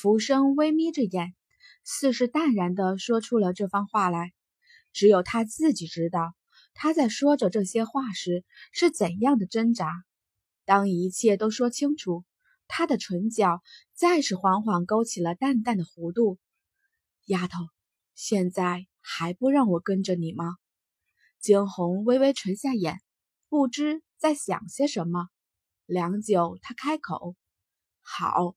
浮生微眯着眼，似是淡然地说出了这番话来。只有他自己知道，他在说着这些话时是怎样的挣扎。当一切都说清楚，他的唇角再是缓缓勾起了淡淡的弧度。丫头，现在还不让我跟着你吗？惊鸿微微垂下眼，不知在想些什么。良久，他开口：“好。”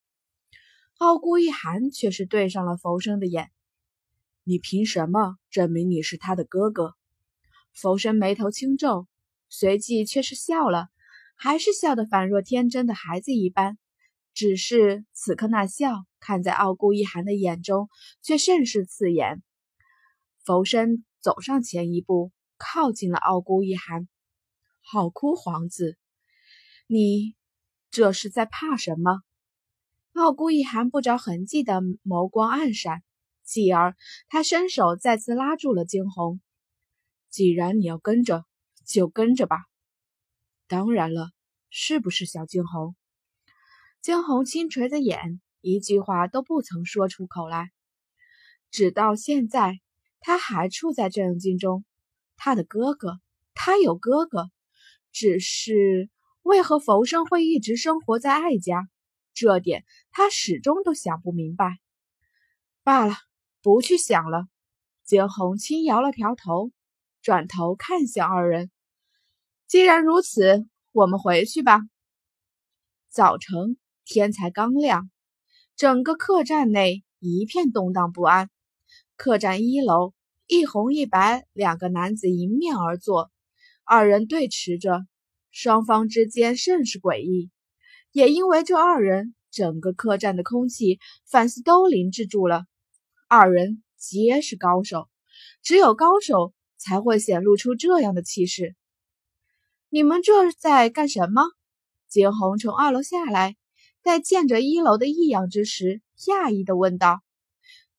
傲孤一寒却是对上了浮生的眼：“你凭什么证明你是他的哥哥？”浮生眉头轻皱，随即却是笑了，还是笑得仿若天真的孩子一般。只是此刻那笑，看在傲孤一寒的眼中，却甚是刺眼。浮生走上前一步，靠近了傲孤一寒：“好哭，皇子，你这是在怕什么？”傲孤一寒不着痕迹的眸光暗闪，继而他伸手再次拉住了惊鸿。既然你要跟着，就跟着吧。当然了，是不是小惊鸿？惊鸿轻垂着眼，一句话都不曾说出口来。直到现在，他还处在震惊中。他的哥哥，他有哥哥，只是为何浮生会一直生活在艾家？这点他始终都想不明白。罢了，不去想了。惊鸿轻摇了摇头，转头看向二人。既然如此，我们回去吧。早晨天才刚亮，整个客栈内一片动荡不安。客栈一楼，一红一白两个男子迎面而坐，二人对持着，双方之间甚是诡异。也因为这二人，整个客栈的空气反似都凝滞住了。二人皆是高手，只有高手才会显露出这样的气势。你们这在干什么？惊鸿从二楼下来，在见着一楼的异样之时，讶异的问道。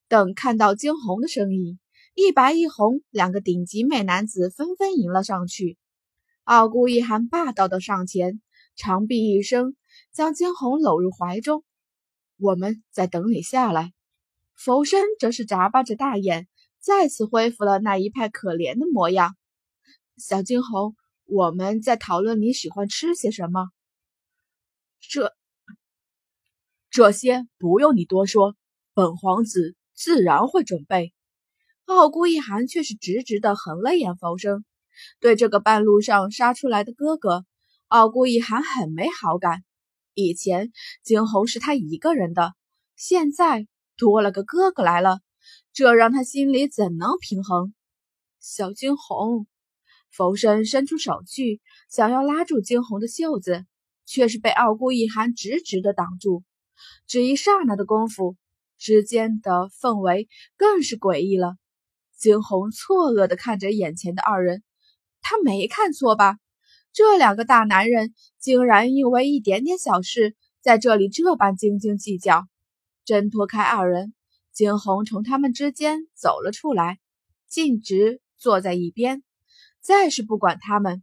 等看到惊鸿的身影，一白一红两个顶级美男子纷纷迎了上去。傲孤一寒霸道的上前，长臂一伸。将惊鸿搂入怀中，我们在等你下来。浮生则是眨巴着大眼，再次恢复了那一派可怜的模样。小惊鸿，我们在讨论你喜欢吃些什么。这这些不用你多说，本皇子自然会准备。傲孤一寒却是直直的横了眼浮生，对这个半路上杀出来的哥哥，傲孤一寒很没好感。以前惊鸿是他一个人的，现在多了个哥哥来了，这让他心里怎能平衡？小惊鸿，浮生伸出手去，想要拉住惊鸿的袖子，却是被傲孤一寒直直的挡住。只一刹那的功夫，之间的氛围更是诡异了。惊鸿错愕的看着眼前的二人，他没看错吧？这两个大男人竟然因为一点点小事在这里这般斤斤计较。挣脱开二人，惊鸿从他们之间走了出来，径直坐在一边，再是不管他们。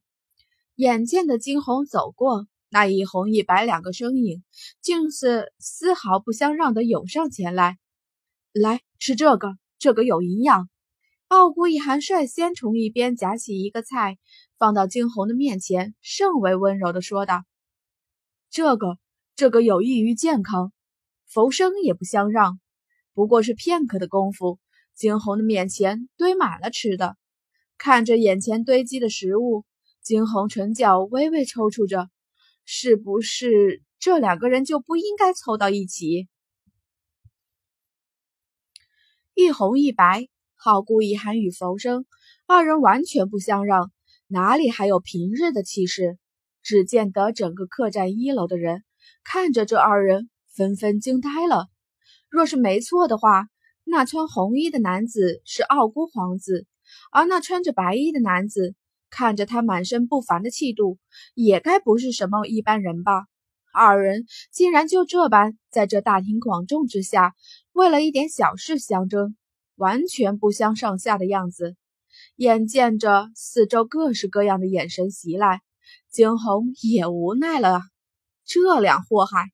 眼见的惊鸿走过，那一红一白两个身影竟是丝毫不相让的涌上前来。来吃这个，这个有营养。傲孤一寒率先从一边夹起一个菜。放到惊鸿的面前，甚为温柔的说道：“这个，这个有益于健康。”浮生也不相让，不过是片刻的功夫，惊鸿的面前堆满了吃的。看着眼前堆积的食物，惊鸿唇角微微抽搐着，是不是这两个人就不应该凑到一起？一红一白，好故意寒与浮生二人完全不相让。哪里还有平日的气势？只见得整个客栈一楼的人看着这二人，纷纷惊呆了。若是没错的话，那穿红衣的男子是傲孤皇子，而那穿着白衣的男子，看着他满身不凡的气度，也该不是什么一般人吧？二人竟然就这般在这大庭广众之下，为了一点小事相争，完全不相上下的样子。眼见着四周各式各样的眼神袭来，惊鸿也无奈了。这两祸害，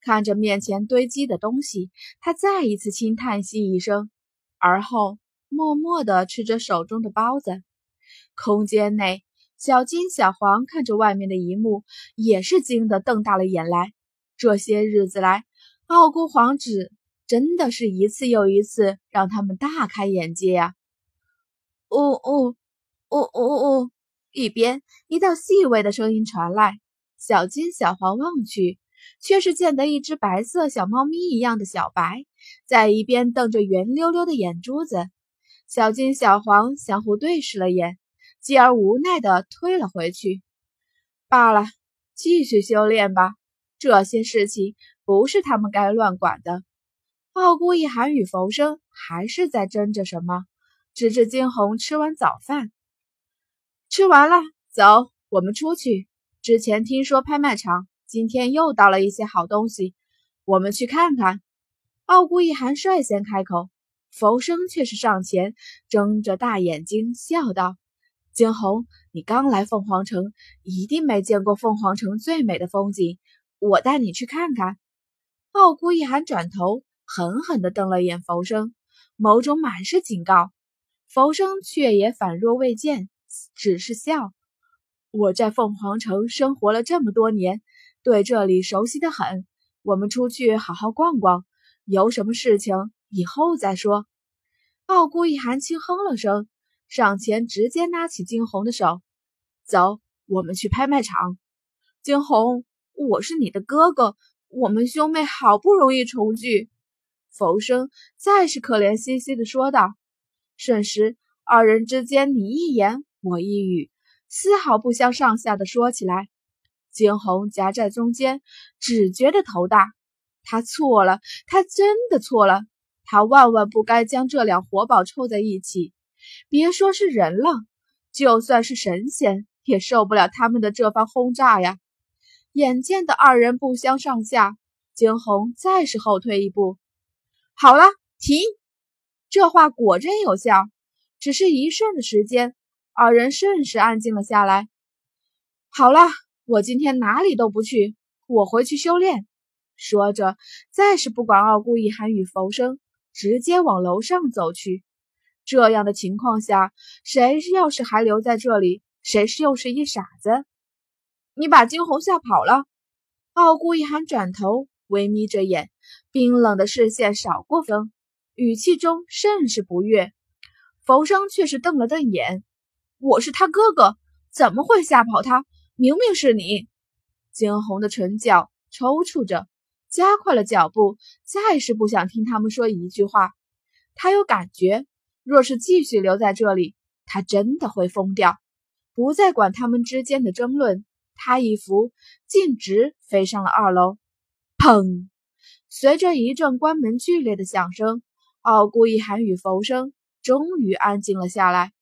看着面前堆积的东西，他再一次轻叹息一声，而后默默地吃着手中的包子。空间内，小金、小黄看着外面的一幕，也是惊得瞪大了眼来。这些日子来，傲孤皇子真的是一次又一次让他们大开眼界呀！呜呜呜呜呜！一边，一道细微的声音传来。小金、小黄望去，却是见得一只白色小猫咪一样的小白，在一边瞪着圆溜溜的眼珠子。小金、小黄相互对视了眼，继而无奈地退了回去。罢了，继续修炼吧。这些事情不是他们该乱管的。傲孤一寒与浮生还是在争着什么，直至惊鸿吃完早饭，吃完了，走，我们出去。之前听说拍卖场今天又到了一些好东西，我们去看看。傲孤一寒率先开口，浮生却是上前，睁着大眼睛笑道：“惊鸿，你刚来凤凰城，一定没见过凤凰城最美的风景，我带你去看看。”傲孤一寒转头，狠狠地瞪了眼浮生，眸中满是警告。浮生却也反若未见，只是笑。我在凤凰城生活了这么多年，对这里熟悉的很。我们出去好好逛逛，有什么事情以后再说。傲孤一寒轻哼了声，上前直接拉起惊鸿的手，走，我们去拍卖场。惊鸿，我是你的哥哥，我们兄妹好不容易重聚。浮生再是可怜兮兮的说道，瞬时二人之间你一言我一语。丝毫不相上下的说起来，惊鸿夹在中间，只觉得头大。他错了，他真的错了，他万万不该将这两活宝凑在一起。别说是人了，就算是神仙也受不了他们的这番轰炸呀！眼见的二人不相上下，惊鸿再是后退一步。好了，停！这话果真有效，只是一瞬的时间。二人瞬时安静了下来。好了，我今天哪里都不去，我回去修炼。说着，再是不管傲孤一寒与浮生，直接往楼上走去。这样的情况下，谁要是还留在这里，谁是又是一傻子。你把惊鸿吓跑了。傲孤一寒转头，微眯着眼，冰冷的视线扫过风，语气中甚是不悦。浮生却是瞪了瞪眼。我是他哥哥，怎么会吓跑他？明明是你！惊鸿的唇角抽搐着，加快了脚步，再是不想听他们说一句话。他有感觉，若是继续留在这里，他真的会疯掉。不再管他们之间的争论，他一扶，径直飞上了二楼。砰！随着一阵关门剧烈的响声，奥古一寒与浮生终于安静了下来。